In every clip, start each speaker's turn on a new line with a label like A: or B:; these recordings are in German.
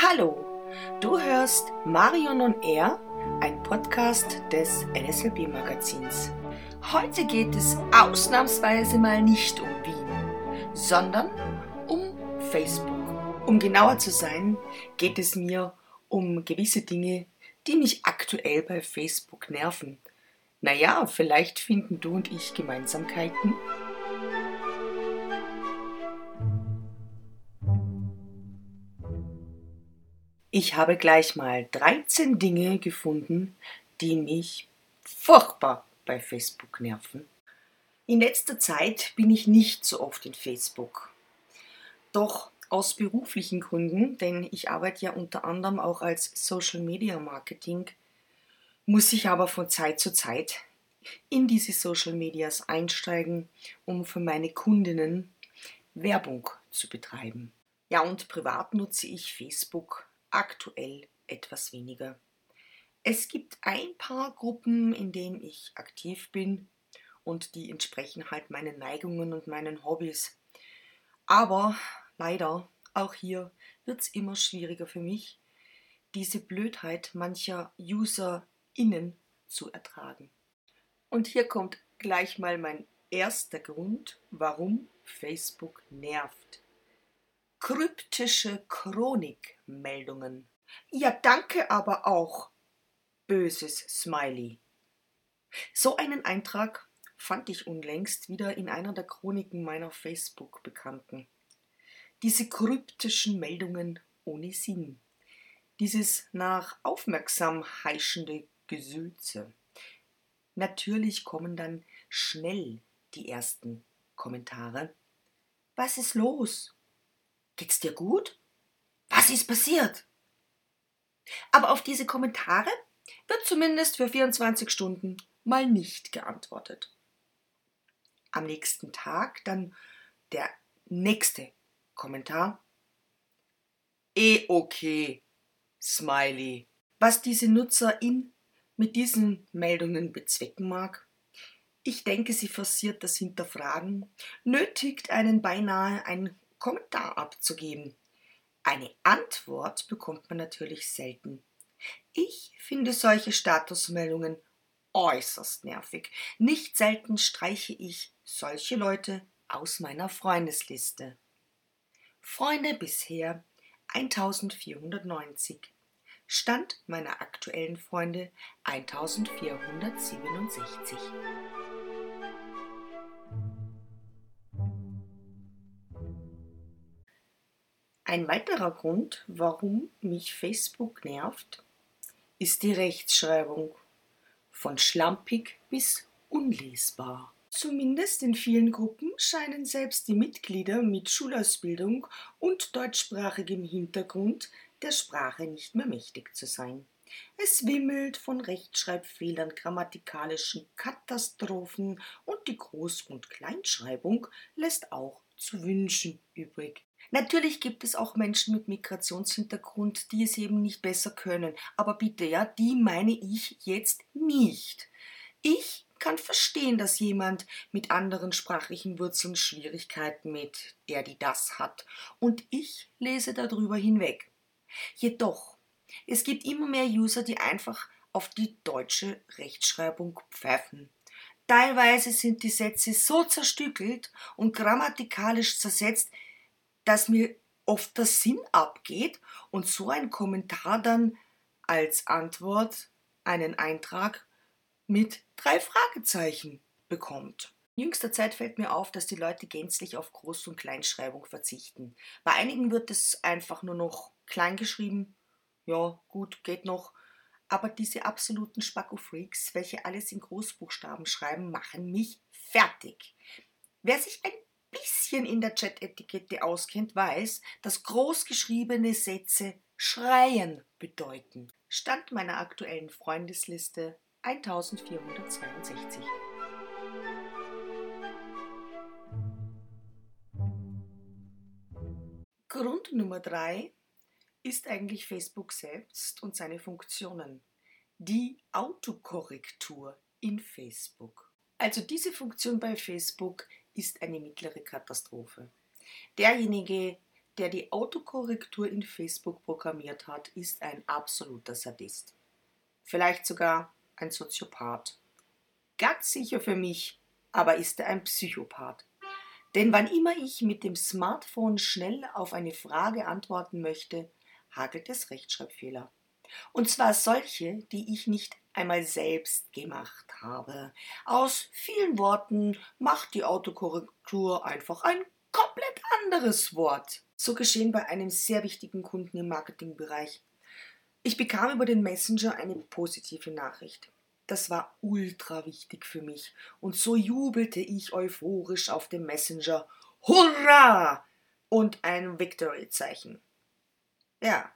A: Hallo, du hörst Marion on Air, ein Podcast des NSLB Magazins. Heute geht es ausnahmsweise mal nicht um Wien, sondern um Facebook. Um genauer zu sein, geht es mir um gewisse Dinge, die mich aktuell bei Facebook nerven. Naja, vielleicht finden du und ich Gemeinsamkeiten. Ich habe gleich mal 13 Dinge gefunden, die mich furchtbar bei Facebook nerven. In letzter Zeit bin ich nicht so oft in Facebook. Doch aus beruflichen Gründen, denn ich arbeite ja unter anderem auch als Social Media Marketing, muss ich aber von Zeit zu Zeit in diese Social Medias einsteigen, um für meine Kundinnen Werbung zu betreiben. Ja, und privat nutze ich Facebook aktuell etwas weniger. Es gibt ein paar Gruppen, in denen ich aktiv bin und die entsprechen halt meinen Neigungen und meinen Hobbys. Aber leider, auch hier wird es immer schwieriger für mich, diese Blödheit mancher UserInnen zu ertragen. Und hier kommt gleich mal mein erster Grund, warum Facebook nervt kryptische Chronikmeldungen. Ja, danke aber auch, böses Smiley. So einen Eintrag fand ich unlängst wieder in einer der Chroniken meiner Facebook-Bekannten. Diese kryptischen Meldungen ohne Sinn. Dieses nach aufmerksam heischende Gesülze. Natürlich kommen dann schnell die ersten Kommentare. Was ist los? Geht's dir gut? Was ist passiert? Aber auf diese Kommentare wird zumindest für 24 Stunden mal nicht geantwortet. Am nächsten Tag dann der nächste Kommentar. Eh okay, Smiley. Was diese Nutzerin mit diesen Meldungen bezwecken mag? Ich denke, sie forciert das Hinterfragen, nötigt einen beinahe ein Kommentar abzugeben. Eine Antwort bekommt man natürlich selten. Ich finde solche Statusmeldungen äußerst nervig. Nicht selten streiche ich solche Leute aus meiner Freundesliste. Freunde bisher 1490. Stand meiner aktuellen Freunde 1467. Ein weiterer Grund, warum mich Facebook nervt, ist die Rechtschreibung. Von schlampig bis unlesbar. Zumindest in vielen Gruppen scheinen selbst die Mitglieder mit Schulausbildung und deutschsprachigem Hintergrund der Sprache nicht mehr mächtig zu sein. Es wimmelt von Rechtschreibfehlern, grammatikalischen Katastrophen und die Groß- und Kleinschreibung lässt auch zu wünschen übrig. Natürlich gibt es auch Menschen mit Migrationshintergrund, die es eben nicht besser können. Aber bitte, ja, die meine ich jetzt nicht. Ich kann verstehen, dass jemand mit anderen sprachlichen Wurzeln Schwierigkeiten mit der, die das hat. Und ich lese darüber hinweg. Jedoch, es gibt immer mehr User, die einfach auf die deutsche Rechtschreibung pfeifen. Teilweise sind die Sätze so zerstückelt und grammatikalisch zersetzt, dass mir oft der Sinn abgeht und so ein Kommentar dann als Antwort einen Eintrag mit drei Fragezeichen bekommt. In jüngster Zeit fällt mir auf, dass die Leute gänzlich auf Groß- und Kleinschreibung verzichten. Bei einigen wird es einfach nur noch klein geschrieben. Ja, gut, geht noch. Aber diese absoluten Spacko-Freaks, welche alles in Großbuchstaben schreiben, machen mich fertig. Wer sich ein bisschen in der Chat-Etikette auskennt, weiß, dass großgeschriebene Sätze Schreien bedeuten. Stand meiner aktuellen Freundesliste 1462. Grund Nummer 3 ist eigentlich Facebook selbst und seine Funktionen. Die Autokorrektur in Facebook. Also diese Funktion bei Facebook ist eine mittlere Katastrophe. Derjenige, der die Autokorrektur in Facebook programmiert hat, ist ein absoluter Sadist. Vielleicht sogar ein Soziopath. Ganz sicher für mich, aber ist er ein Psychopath. Denn wann immer ich mit dem Smartphone schnell auf eine Frage antworten möchte, hagelt es Rechtschreibfehler. Und zwar solche, die ich nicht einmal selbst gemacht habe. Aus vielen Worten macht die Autokorrektur einfach ein komplett anderes Wort. So geschehen bei einem sehr wichtigen Kunden im Marketingbereich. Ich bekam über den Messenger eine positive Nachricht. Das war ultra wichtig für mich. Und so jubelte ich euphorisch auf dem Messenger. Hurra! Und ein Victory-Zeichen. Ja,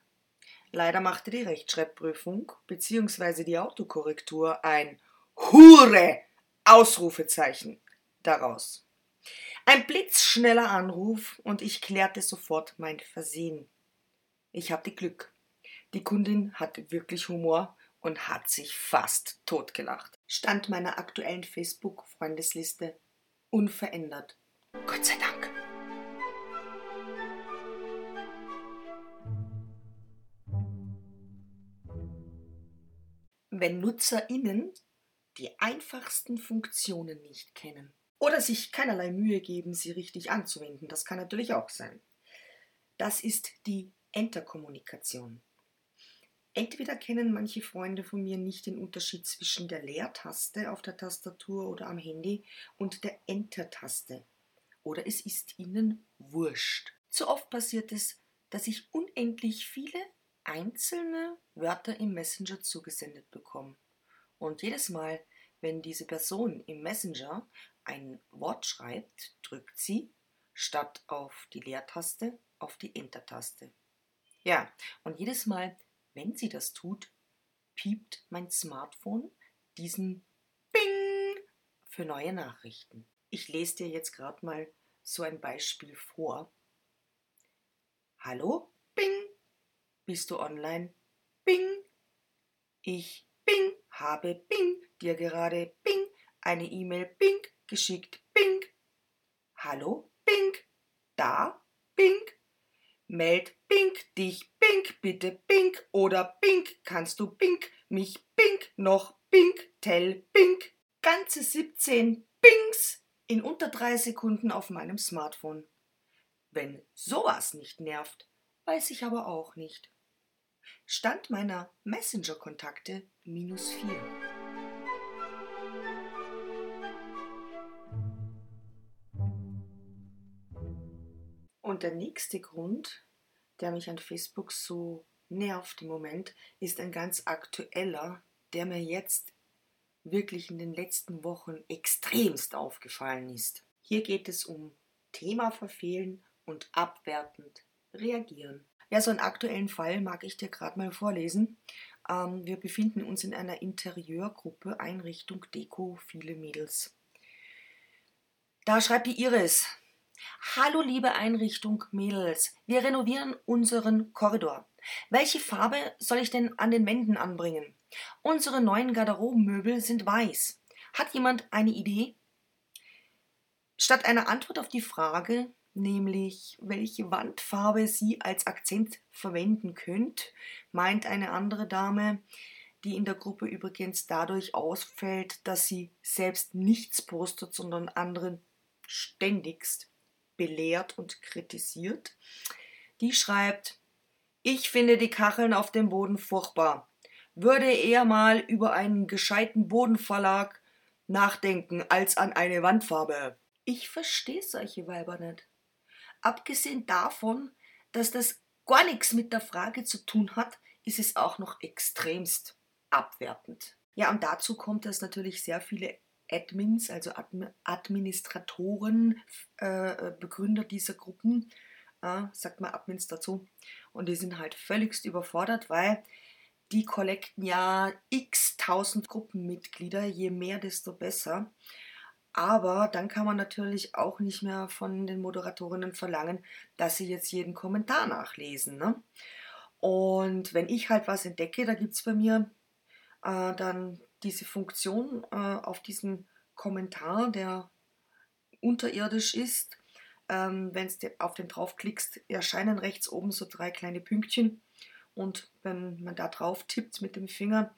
A: leider machte die Rechtschreibprüfung bzw. die Autokorrektur ein Hure! Ausrufezeichen daraus. Ein blitzschneller Anruf und ich klärte sofort mein Versehen. Ich hatte Glück. Die Kundin hatte wirklich Humor und hat sich fast totgelacht. Stand meiner aktuellen Facebook-Freundesliste unverändert. Gott sei Dank. Wenn NutzerInnen die einfachsten Funktionen nicht kennen oder sich keinerlei Mühe geben, sie richtig anzuwenden, das kann natürlich auch sein. Das ist die Enterkommunikation. Entweder kennen manche Freunde von mir nicht den Unterschied zwischen der Leertaste auf der Tastatur oder am Handy und der Enter-Taste. Oder es ist ihnen wurscht. Zu oft passiert es, dass ich unendlich viele einzelne Wörter im Messenger zugesendet bekomme. Und jedes Mal, wenn diese Person im Messenger ein Wort schreibt, drückt sie statt auf die Leertaste auf die Enter-Taste. Ja, und jedes Mal, wenn sie das tut, piept mein Smartphone diesen Bing für neue Nachrichten. Ich lese dir jetzt gerade mal so ein Beispiel vor. Hallo, bist du online? Bing, ich Bing, habe Bing, dir gerade Bing, eine E-Mail Bing geschickt, Bing. Hallo, Bing, da, Bing, meld Bink dich, Bink, bitte Bink oder Bink, kannst du Bink, mich Bink, noch Bink, tell Bink. Ganze 17 Bings in unter drei Sekunden auf meinem Smartphone. Wenn sowas nicht nervt, weiß ich aber auch nicht. Stand meiner Messenger-Kontakte minus 4. Und der nächste Grund, der mich an Facebook so nervt im Moment, ist ein ganz aktueller, der mir jetzt wirklich in den letzten Wochen extremst aufgefallen ist. Hier geht es um Thema verfehlen und abwertend reagieren. Ja, so einen aktuellen Fall mag ich dir gerade mal vorlesen. Ähm, wir befinden uns in einer Interieurgruppe Einrichtung Deko, viele Mädels. Da schreibt die Iris, Hallo liebe Einrichtung Mädels, wir renovieren unseren Korridor. Welche Farbe soll ich denn an den Wänden anbringen? Unsere neuen Garderobenmöbel sind weiß. Hat jemand eine Idee? Statt einer Antwort auf die Frage, nämlich welche Wandfarbe sie als Akzent verwenden könnt, meint eine andere Dame, die in der Gruppe übrigens dadurch ausfällt, dass sie selbst nichts postet, sondern anderen ständigst belehrt und kritisiert. Die schreibt, ich finde die Kacheln auf dem Boden furchtbar. Würde eher mal über einen gescheiten Bodenverlag nachdenken als an eine Wandfarbe. Ich verstehe solche Weiber nicht. Abgesehen davon, dass das gar nichts mit der Frage zu tun hat, ist es auch noch extremst abwertend. Ja, und dazu kommt, dass natürlich sehr viele Admins, also Administratoren, äh, Begründer dieser Gruppen, äh, sagt man Admins dazu. Und die sind halt völligst überfordert, weil die kollekten ja x tausend Gruppenmitglieder, je mehr, desto besser. Aber dann kann man natürlich auch nicht mehr von den Moderatorinnen verlangen, dass sie jetzt jeden Kommentar nachlesen. Ne? Und wenn ich halt was entdecke, da gibt es bei mir äh, dann diese Funktion äh, auf diesem Kommentar, der unterirdisch ist, Ähm, Wenn du auf den draufklickst, erscheinen rechts oben so drei kleine Pünktchen. Und wenn man da drauf tippt mit dem Finger,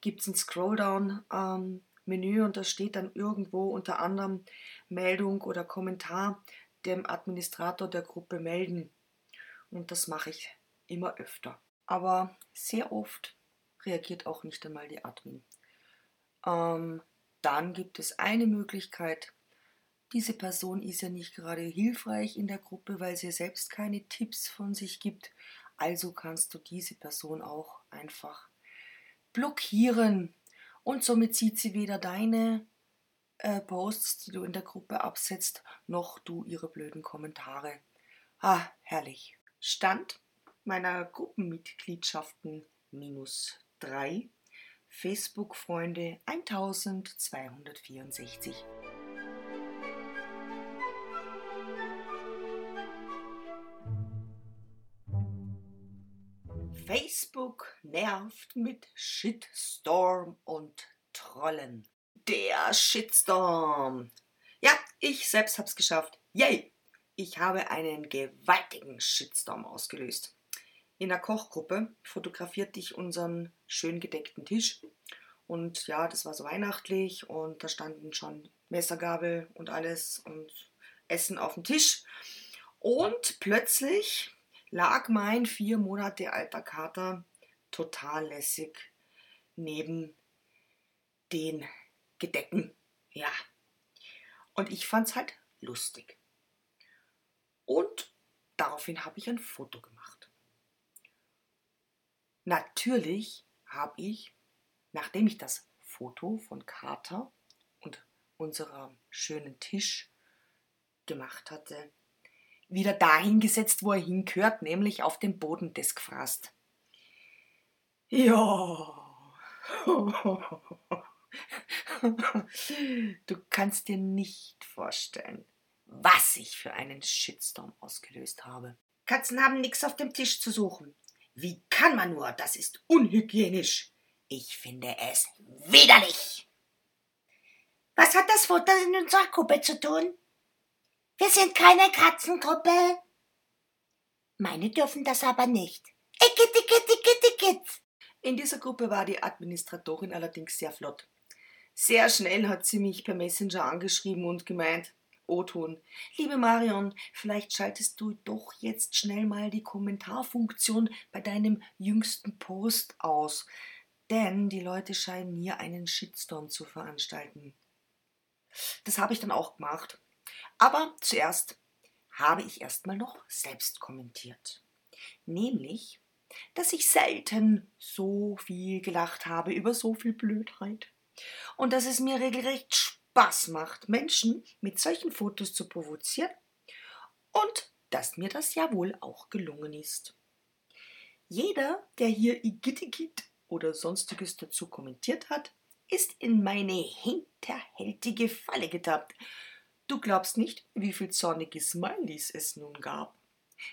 A: gibt es ein Scrolldown-Menü ähm, und da steht dann irgendwo unter anderem Meldung oder Kommentar dem Administrator der Gruppe melden. Und das mache ich immer öfter. Aber sehr oft reagiert auch nicht einmal die Admin. Ähm, dann gibt es eine Möglichkeit, diese Person ist ja nicht gerade hilfreich in der Gruppe, weil sie selbst keine Tipps von sich gibt. Also kannst du diese Person auch einfach blockieren. Und somit sieht sie weder deine äh, Posts, die du in der Gruppe absetzt, noch du ihre blöden Kommentare. Ah, herrlich. Stand meiner Gruppenmitgliedschaften minus 3. Facebook-Freunde 1264. Facebook nervt mit Shitstorm und Trollen. Der Shitstorm. Ja, ich selbst hab's geschafft. Yay! Ich habe einen gewaltigen Shitstorm ausgelöst. In der Kochgruppe fotografierte ich unseren schön gedeckten Tisch. Und ja, das war so weihnachtlich und da standen schon Messergabel und alles und Essen auf dem Tisch. Und plötzlich lag mein vier Monate alter Kater total lässig neben den Gedecken. Ja. Und ich fand's halt lustig. Und daraufhin habe ich ein Foto gemacht. Natürlich habe ich, nachdem ich das Foto von Kater und unserem schönen Tisch gemacht hatte, wieder dahin gesetzt, wo er hingehört, nämlich auf den Boden des Gefraßt. Ja. Du kannst dir nicht vorstellen, was ich für einen Shitstorm ausgelöst habe. Katzen haben nichts auf dem Tisch zu suchen. Wie kann man nur? Das ist unhygienisch. Ich finde es widerlich. Was hat das Futter in unserer Gruppe zu tun? Wir sind keine Katzengruppe. Meine dürfen das aber nicht. Ickit, ickit, ickit, ickit. In dieser Gruppe war die Administratorin allerdings sehr flott. Sehr schnell hat sie mich per Messenger angeschrieben und gemeint, O-Ton, liebe Marion, vielleicht schaltest du doch jetzt schnell mal die Kommentarfunktion bei deinem jüngsten Post aus, denn die Leute scheinen hier einen Shitstorm zu veranstalten. Das habe ich dann auch gemacht. Aber zuerst habe ich erstmal noch selbst kommentiert. Nämlich, dass ich selten so viel gelacht habe über so viel Blödheit. Und dass es mir regelrecht Spaß macht, Menschen mit solchen Fotos zu provozieren. Und dass mir das ja wohl auch gelungen ist. Jeder, der hier Igittigit oder sonstiges dazu kommentiert hat, ist in meine hinterhältige Falle getappt Du glaubst nicht, wie viel zornige Smileys es nun gab.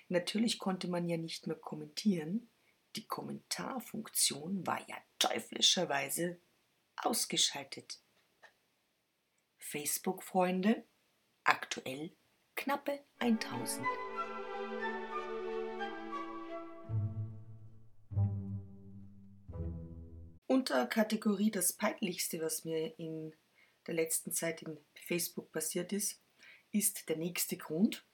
A: Natürlich konnte man ja nicht mehr kommentieren. Die Kommentarfunktion war ja teuflischerweise ausgeschaltet. Facebook-Freunde, aktuell knappe 1000. Unter Kategorie das Peinlichste, was mir in der letzten Zeit in Facebook passiert ist, ist der nächste Grund,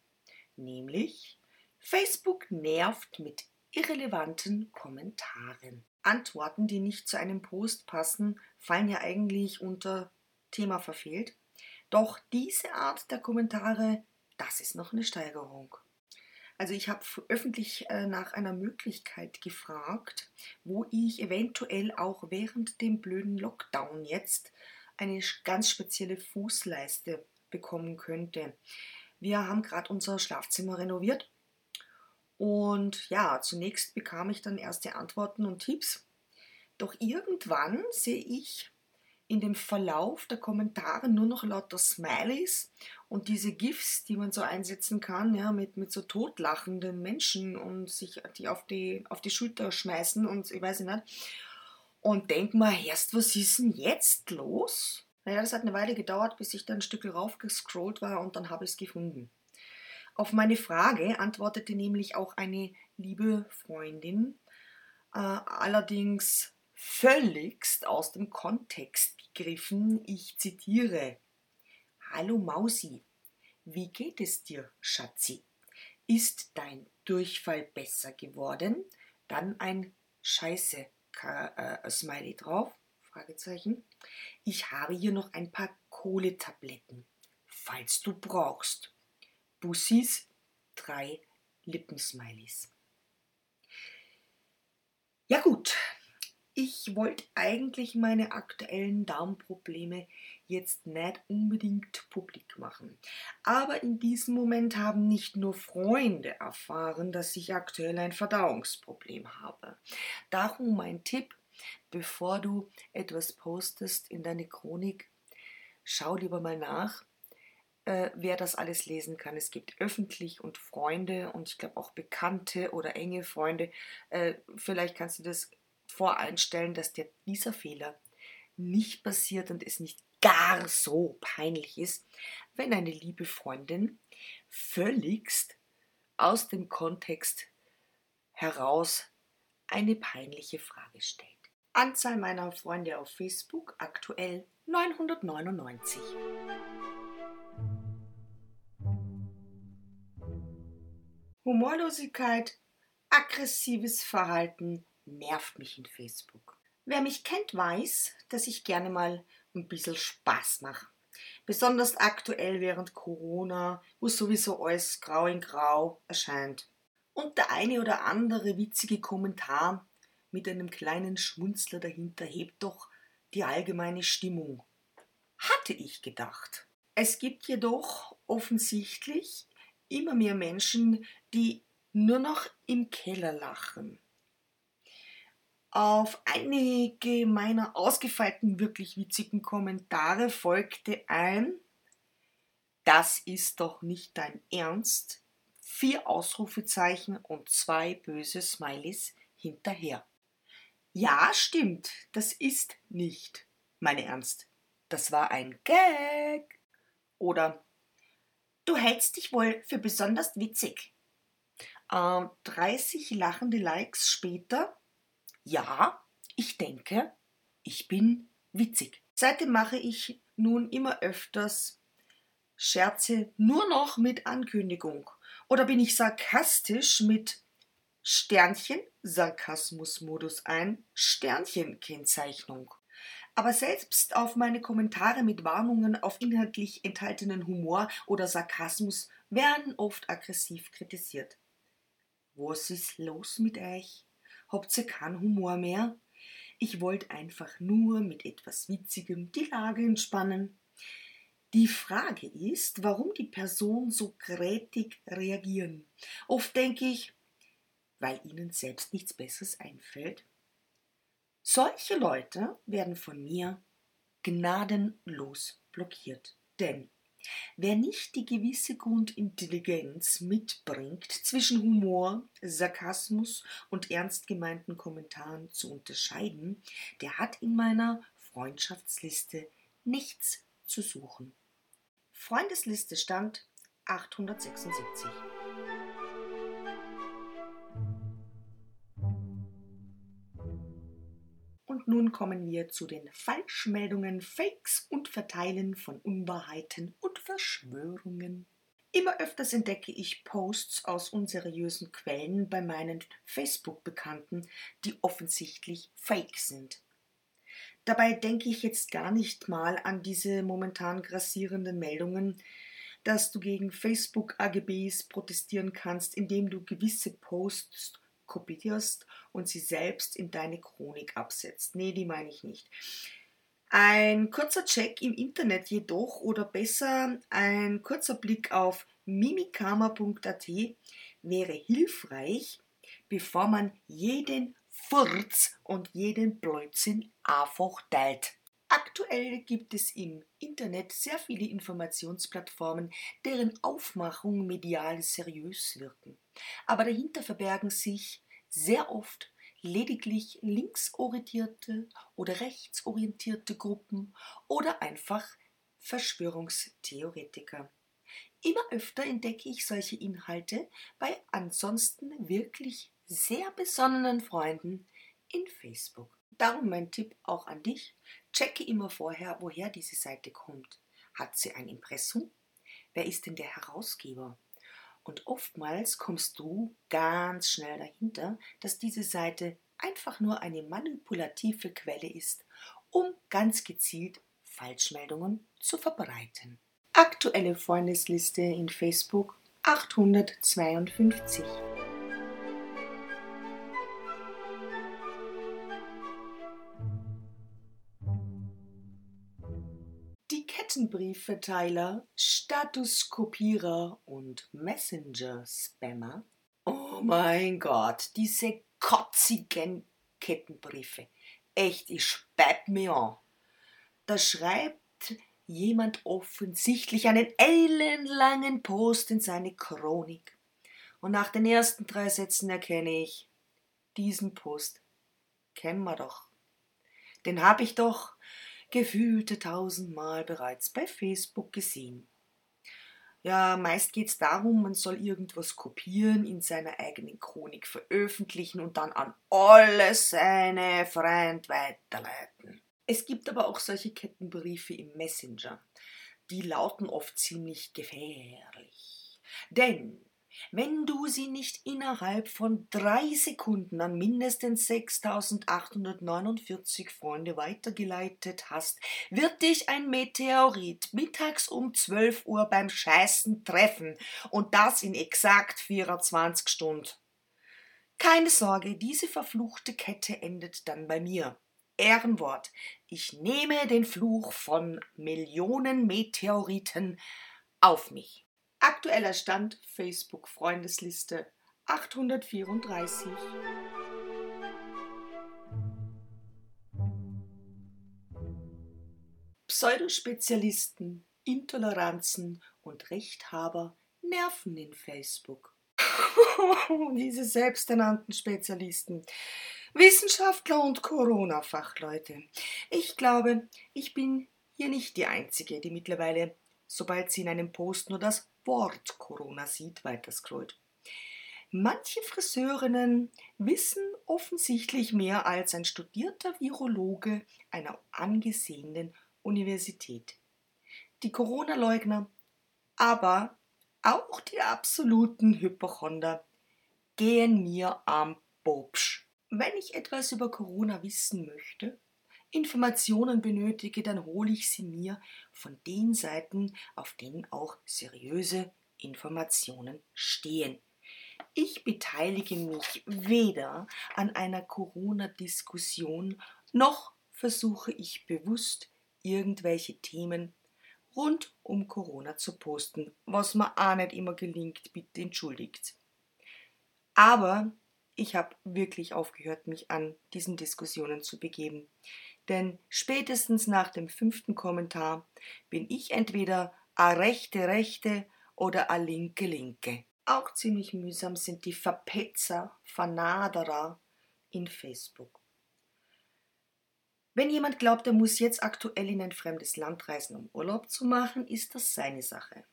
A: nämlich Facebook nervt mit irrelevanten Kommentaren. Antworten, die nicht zu einem Post passen, fallen ja eigentlich unter Thema verfehlt. Doch diese Art der Kommentare, das ist noch eine Steigerung. Also ich habe öffentlich äh, nach einer Möglichkeit gefragt, wo ich eventuell auch während dem blöden Lockdown jetzt eine ganz spezielle Fußleiste bekommen könnte. Wir haben gerade unser Schlafzimmer renoviert und ja, zunächst bekam ich dann erste Antworten und Tipps. Doch irgendwann sehe ich in dem Verlauf der Kommentare nur noch lauter Smileys und diese GIFs, die man so einsetzen kann, ja, mit, mit so totlachenden Menschen und sich die auf die, auf die Schulter schmeißen und ich weiß nicht und denk mal, erst, was ist denn jetzt los? Naja, das hat eine Weile gedauert, bis ich dann ein Stück raufgescrollt war und dann habe ich es gefunden. Auf meine Frage antwortete nämlich auch eine liebe Freundin, äh, allerdings völligst aus dem Kontext gegriffen. Ich zitiere: Hallo Mausi, wie geht es dir, Schatzi? Ist dein Durchfall besser geworden? Dann ein Scheiße äh, Smiley drauf. Fragezeichen. Ich habe hier noch ein paar Kohletabletten, falls du brauchst. Bussis, drei Lippensmileys. Ja gut, ich wollte eigentlich meine aktuellen Darmprobleme jetzt nicht unbedingt publik machen. Aber in diesem Moment haben nicht nur Freunde erfahren, dass ich aktuell ein Verdauungsproblem habe. Darum mein Tipp, bevor du etwas postest in deine Chronik, schau lieber mal nach, äh, wer das alles lesen kann. Es gibt öffentlich und Freunde und ich glaube auch Bekannte oder enge Freunde. Äh, vielleicht kannst du das voreinstellen, dass dir dieser Fehler nicht passiert und es nicht gar so peinlich ist, wenn eine liebe Freundin völligst aus dem Kontext heraus eine peinliche Frage stellt. Anzahl meiner Freunde auf Facebook aktuell 999. Humorlosigkeit, aggressives Verhalten, nervt mich in Facebook. Wer mich kennt, weiß, dass ich gerne mal ein bisschen Spaß mache. Besonders aktuell während Corona, wo sowieso alles grau in grau erscheint. Und der eine oder andere witzige Kommentar mit einem kleinen Schmunzler dahinter hebt doch die allgemeine Stimmung. Hatte ich gedacht. Es gibt jedoch offensichtlich immer mehr Menschen, die nur noch im Keller lachen. Auf einige meiner ausgefeilten, wirklich witzigen Kommentare folgte ein Das ist doch nicht dein Ernst? Vier Ausrufezeichen und zwei böse Smileys hinterher. Ja, stimmt, das ist nicht mein Ernst. Das war ein Gag. Oder Du hältst dich wohl für besonders witzig. Ähm, 30 lachende Likes später ja, ich denke, ich bin witzig. Seitdem mache ich nun immer öfters Scherze nur noch mit Ankündigung. Oder bin ich sarkastisch mit Sternchen, Sarkasmusmodus ein, Sternchen-Kennzeichnung. Aber selbst auf meine Kommentare mit Warnungen auf inhaltlich enthaltenen Humor oder Sarkasmus werden oft aggressiv kritisiert. Was ist los mit euch? Ihr keinen Humor mehr? Ich wollte einfach nur mit etwas Witzigem die Lage entspannen. Die Frage ist, warum die Personen so grätig reagieren. Oft denke ich, weil ihnen selbst nichts Besseres einfällt. Solche Leute werden von mir gnadenlos blockiert. Denn Wer nicht die gewisse Grundintelligenz mitbringt, zwischen Humor, Sarkasmus und ernst gemeinten Kommentaren zu unterscheiden, der hat in meiner Freundschaftsliste nichts zu suchen. Freundesliste stand 876. nun kommen wir zu den Falschmeldungen, Fakes und Verteilen von Unwahrheiten und Verschwörungen. Immer öfters entdecke ich Posts aus unseriösen Quellen bei meinen Facebook-Bekannten, die offensichtlich fake sind. Dabei denke ich jetzt gar nicht mal an diese momentan grassierenden Meldungen, dass du gegen Facebook-AGBs protestieren kannst, indem du gewisse Posts kopierst und sie selbst in deine Chronik absetzt. Nee, die meine ich nicht. Ein kurzer Check im Internet jedoch oder besser ein kurzer Blick auf mimikama.at wäre hilfreich, bevor man jeden Furz und jeden Blödsinn einfach teilt. Aktuell gibt es im Internet sehr viele Informationsplattformen, deren Aufmachung medial seriös wirken. Aber dahinter verbergen sich sehr oft lediglich linksorientierte oder rechtsorientierte Gruppen oder einfach Verschwörungstheoretiker. Immer öfter entdecke ich solche Inhalte bei ansonsten wirklich sehr besonnenen Freunden in Facebook. Darum mein Tipp auch an dich. Checke immer vorher, woher diese Seite kommt. Hat sie ein Impressum? Wer ist denn der Herausgeber? Und oftmals kommst du ganz schnell dahinter, dass diese Seite einfach nur eine manipulative Quelle ist, um ganz gezielt Falschmeldungen zu verbreiten. Aktuelle Freundesliste in Facebook 852. Die Kettenbriefverteiler, Statuskopierer und Messenger-Spammer. Oh mein Gott, diese kotzigen Kettenbriefe. Echt, ich speib mir an. Da schreibt jemand offensichtlich einen ellenlangen Post in seine Chronik. Und nach den ersten drei Sätzen erkenne ich, diesen Post kennen wir doch. Den habe ich doch gefühlte tausendmal bereits bei Facebook gesehen. Ja, meist geht es darum, man soll irgendwas kopieren, in seiner eigenen Chronik veröffentlichen und dann an alle seine Freunde weiterleiten. Es gibt aber auch solche Kettenbriefe im Messenger. Die lauten oft ziemlich gefährlich. Denn wenn du sie nicht innerhalb von drei Sekunden an mindestens 6849 Freunde weitergeleitet hast, wird dich ein Meteorit mittags um 12 Uhr beim Scheißen treffen und das in exakt 24 Stunden. Keine Sorge, diese verfluchte Kette endet dann bei mir. Ehrenwort. Ich nehme den Fluch von Millionen Meteoriten auf mich. Aktueller Stand Facebook Freundesliste 834. Pseudospezialisten, Intoleranzen und Rechthaber nerven in Facebook. Diese selbsternannten Spezialisten. Wissenschaftler und Corona-Fachleute. Ich glaube, ich bin hier nicht die Einzige, die mittlerweile, sobald sie in einem Post nur das Wort Corona sieht, weiter scrollt. Manche Friseurinnen wissen offensichtlich mehr als ein studierter Virologe einer angesehenen Universität. Die Corona-Leugner, aber auch die absoluten Hypochonder gehen mir am Bobsch. Wenn ich etwas über Corona wissen möchte, Informationen benötige, dann hole ich sie mir von den Seiten, auf denen auch seriöse Informationen stehen. Ich beteilige mich weder an einer Corona-Diskussion, noch versuche ich bewusst irgendwelche Themen rund um Corona zu posten, was mir auch nicht immer gelingt, bitte entschuldigt. Aber ich habe wirklich aufgehört, mich an diesen Diskussionen zu begeben. Denn spätestens nach dem fünften Kommentar bin ich entweder a rechte Rechte oder a linke Linke. Auch ziemlich mühsam sind die Verpetzer, Vernaderer in Facebook. Wenn jemand glaubt, er muss jetzt aktuell in ein fremdes Land reisen, um Urlaub zu machen, ist das seine Sache.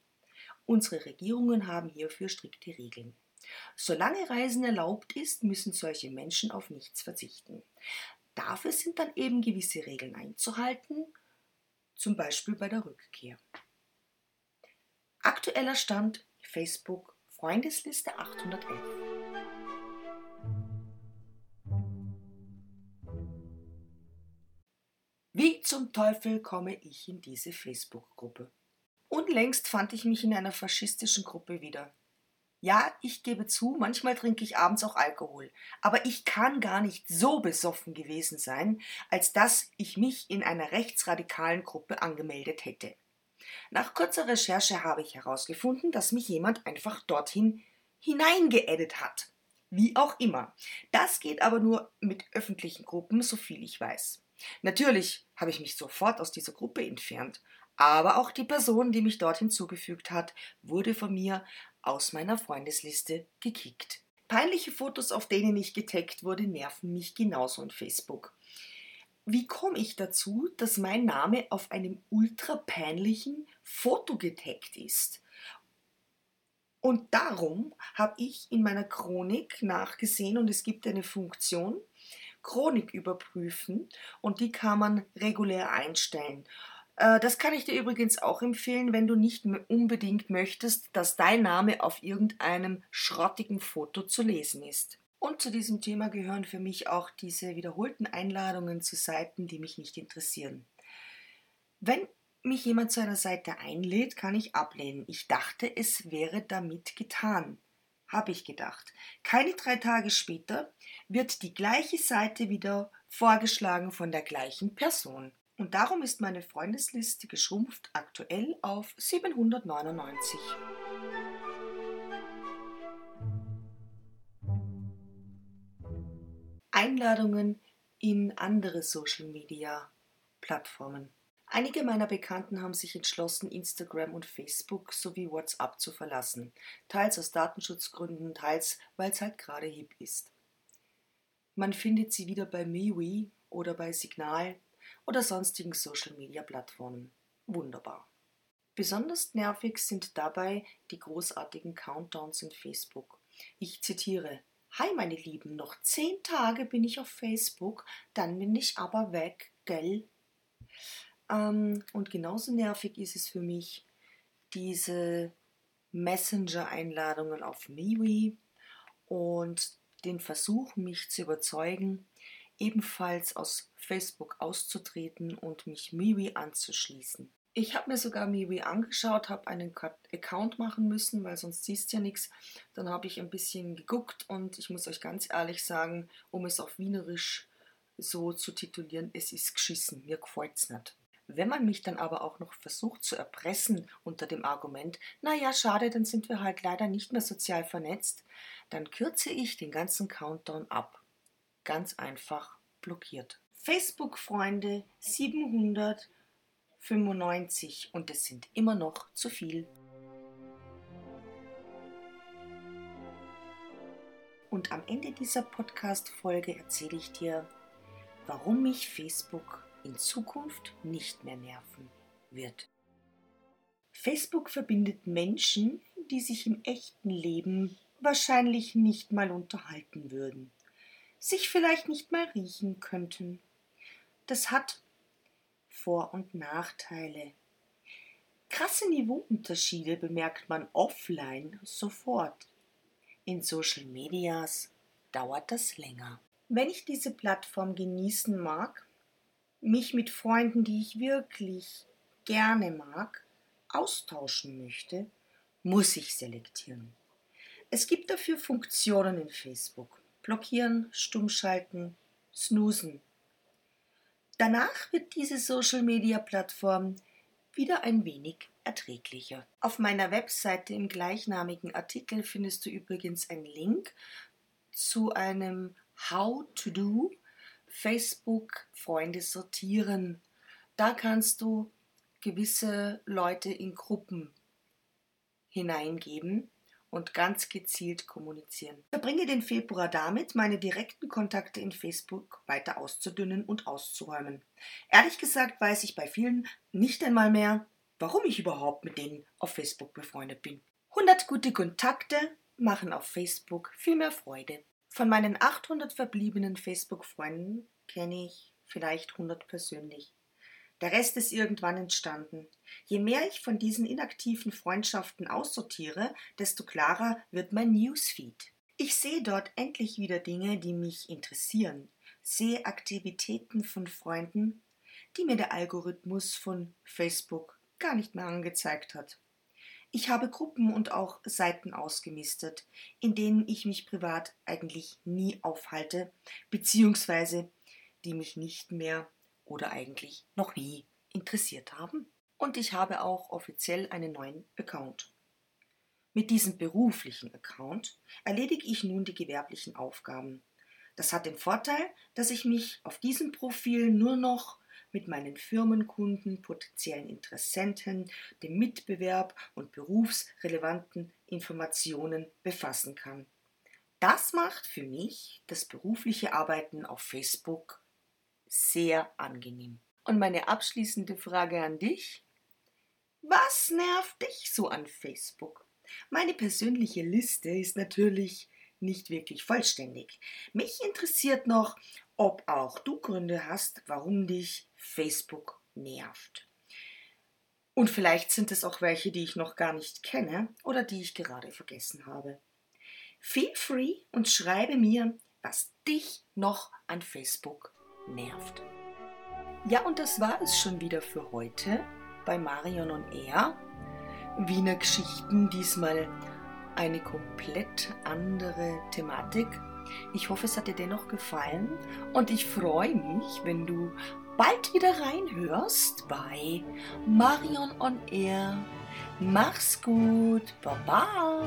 A: Unsere Regierungen haben hierfür strikte Regeln. Solange Reisen erlaubt ist, müssen solche Menschen auf nichts verzichten. Dafür sind dann eben gewisse Regeln einzuhalten, zum Beispiel bei der Rückkehr. Aktueller Stand Facebook Freundesliste 811. Wie zum Teufel komme ich in diese Facebook-Gruppe? Unlängst fand ich mich in einer faschistischen Gruppe wieder. Ja, ich gebe zu, manchmal trinke ich abends auch Alkohol, aber ich kann gar nicht so besoffen gewesen sein, als dass ich mich in einer rechtsradikalen Gruppe angemeldet hätte. Nach kurzer Recherche habe ich herausgefunden, dass mich jemand einfach dorthin hineingeedit hat. Wie auch immer. Das geht aber nur mit öffentlichen Gruppen, so viel ich weiß. Natürlich habe ich mich sofort aus dieser Gruppe entfernt, aber auch die Person, die mich dort hinzugefügt hat, wurde von mir aus meiner Freundesliste gekickt. Peinliche Fotos, auf denen ich getaggt wurde, nerven mich genauso in Facebook. Wie komme ich dazu, dass mein Name auf einem ultra peinlichen Foto getaggt ist? Und darum habe ich in meiner Chronik nachgesehen und es gibt eine Funktion, Chronik überprüfen und die kann man regulär einstellen. Äh, das kann ich dir übrigens auch empfehlen, wenn du nicht unbedingt möchtest, dass dein Name auf irgendeinem schrottigen Foto zu lesen ist. Und zu diesem Thema gehören für mich auch diese wiederholten Einladungen zu Seiten, die mich nicht interessieren. Wenn mich jemand zu einer Seite einlädt, kann ich ablehnen. Ich dachte, es wäre damit getan. Habe ich gedacht. Keine drei Tage später wird die gleiche Seite wieder vorgeschlagen von der gleichen Person. Und darum ist meine Freundesliste geschrumpft aktuell auf 799. Einladungen in andere Social-Media-Plattformen. Einige meiner Bekannten haben sich entschlossen, Instagram und Facebook sowie WhatsApp zu verlassen, teils aus Datenschutzgründen, teils weil es halt gerade hip ist. Man findet sie wieder bei MeWe oder bei Signal oder sonstigen Social-Media-Plattformen. Wunderbar. Besonders nervig sind dabei die großartigen Countdowns in Facebook. Ich zitiere Hi meine Lieben, noch zehn Tage bin ich auf Facebook, dann bin ich aber weg, gell? Ähm, und genauso nervig ist es für mich, diese Messenger-Einladungen auf MeWe und den Versuch, mich zu überzeugen, ebenfalls aus Facebook auszutreten und mich MeWe anzuschließen. Ich habe mir sogar MeWe angeschaut, habe einen Account machen müssen, weil sonst siehst du ja nichts. Dann habe ich ein bisschen geguckt und ich muss euch ganz ehrlich sagen, um es auf Wienerisch so zu titulieren, es ist geschissen, mir gefällt es nicht. Wenn man mich dann aber auch noch versucht zu erpressen unter dem Argument, naja, schade, dann sind wir halt leider nicht mehr sozial vernetzt, dann kürze ich den ganzen Countdown ab. Ganz einfach blockiert. Facebook-Freunde 700 95 und es sind immer noch zu viel. Und am Ende dieser Podcast-Folge erzähle ich dir, warum mich Facebook in Zukunft nicht mehr nerven wird. Facebook verbindet Menschen, die sich im echten Leben wahrscheinlich nicht mal unterhalten würden, sich vielleicht nicht mal riechen könnten. Das hat vor- und Nachteile. Krasse Niveauunterschiede bemerkt man offline sofort. In Social Medias dauert das länger. Wenn ich diese Plattform genießen mag, mich mit Freunden, die ich wirklich gerne mag, austauschen möchte, muss ich selektieren. Es gibt dafür Funktionen in Facebook. Blockieren, stummschalten, snoosen, Danach wird diese Social-Media-Plattform wieder ein wenig erträglicher. Auf meiner Webseite im gleichnamigen Artikel findest du übrigens einen Link zu einem How to Do Facebook Freunde sortieren. Da kannst du gewisse Leute in Gruppen hineingeben und ganz gezielt kommunizieren. Verbringe den Februar damit, meine direkten Kontakte in Facebook weiter auszudünnen und auszuräumen. Ehrlich gesagt weiß ich bei vielen nicht einmal mehr, warum ich überhaupt mit denen auf Facebook befreundet bin. 100 gute Kontakte machen auf Facebook viel mehr Freude. Von meinen 800 verbliebenen Facebook-Freunden kenne ich vielleicht 100 persönlich. Der Rest ist irgendwann entstanden. Je mehr ich von diesen inaktiven Freundschaften aussortiere, desto klarer wird mein Newsfeed. Ich sehe dort endlich wieder Dinge, die mich interessieren, sehe Aktivitäten von Freunden, die mir der Algorithmus von Facebook gar nicht mehr angezeigt hat. Ich habe Gruppen und auch Seiten ausgemistet, in denen ich mich privat eigentlich nie aufhalte, beziehungsweise die mich nicht mehr oder eigentlich noch nie interessiert haben. Und ich habe auch offiziell einen neuen Account. Mit diesem beruflichen Account erledige ich nun die gewerblichen Aufgaben. Das hat den Vorteil, dass ich mich auf diesem Profil nur noch mit meinen Firmenkunden, potenziellen Interessenten, dem Mitbewerb und berufsrelevanten Informationen befassen kann. Das macht für mich das berufliche Arbeiten auf Facebook sehr angenehm. Und meine abschließende Frage an dich. Was nervt dich so an Facebook? Meine persönliche Liste ist natürlich nicht wirklich vollständig. Mich interessiert noch, ob auch du Gründe hast, warum dich Facebook nervt. Und vielleicht sind es auch welche, die ich noch gar nicht kenne oder die ich gerade vergessen habe. Feel free und schreibe mir, was dich noch an Facebook nervt. Ja, und das war es schon wieder für heute bei Marion und Er. Wiener Geschichten, diesmal eine komplett andere Thematik. Ich hoffe, es hat dir dennoch gefallen und ich freue mich, wenn du bald wieder reinhörst bei Marion on Air. Mach's gut, Baba.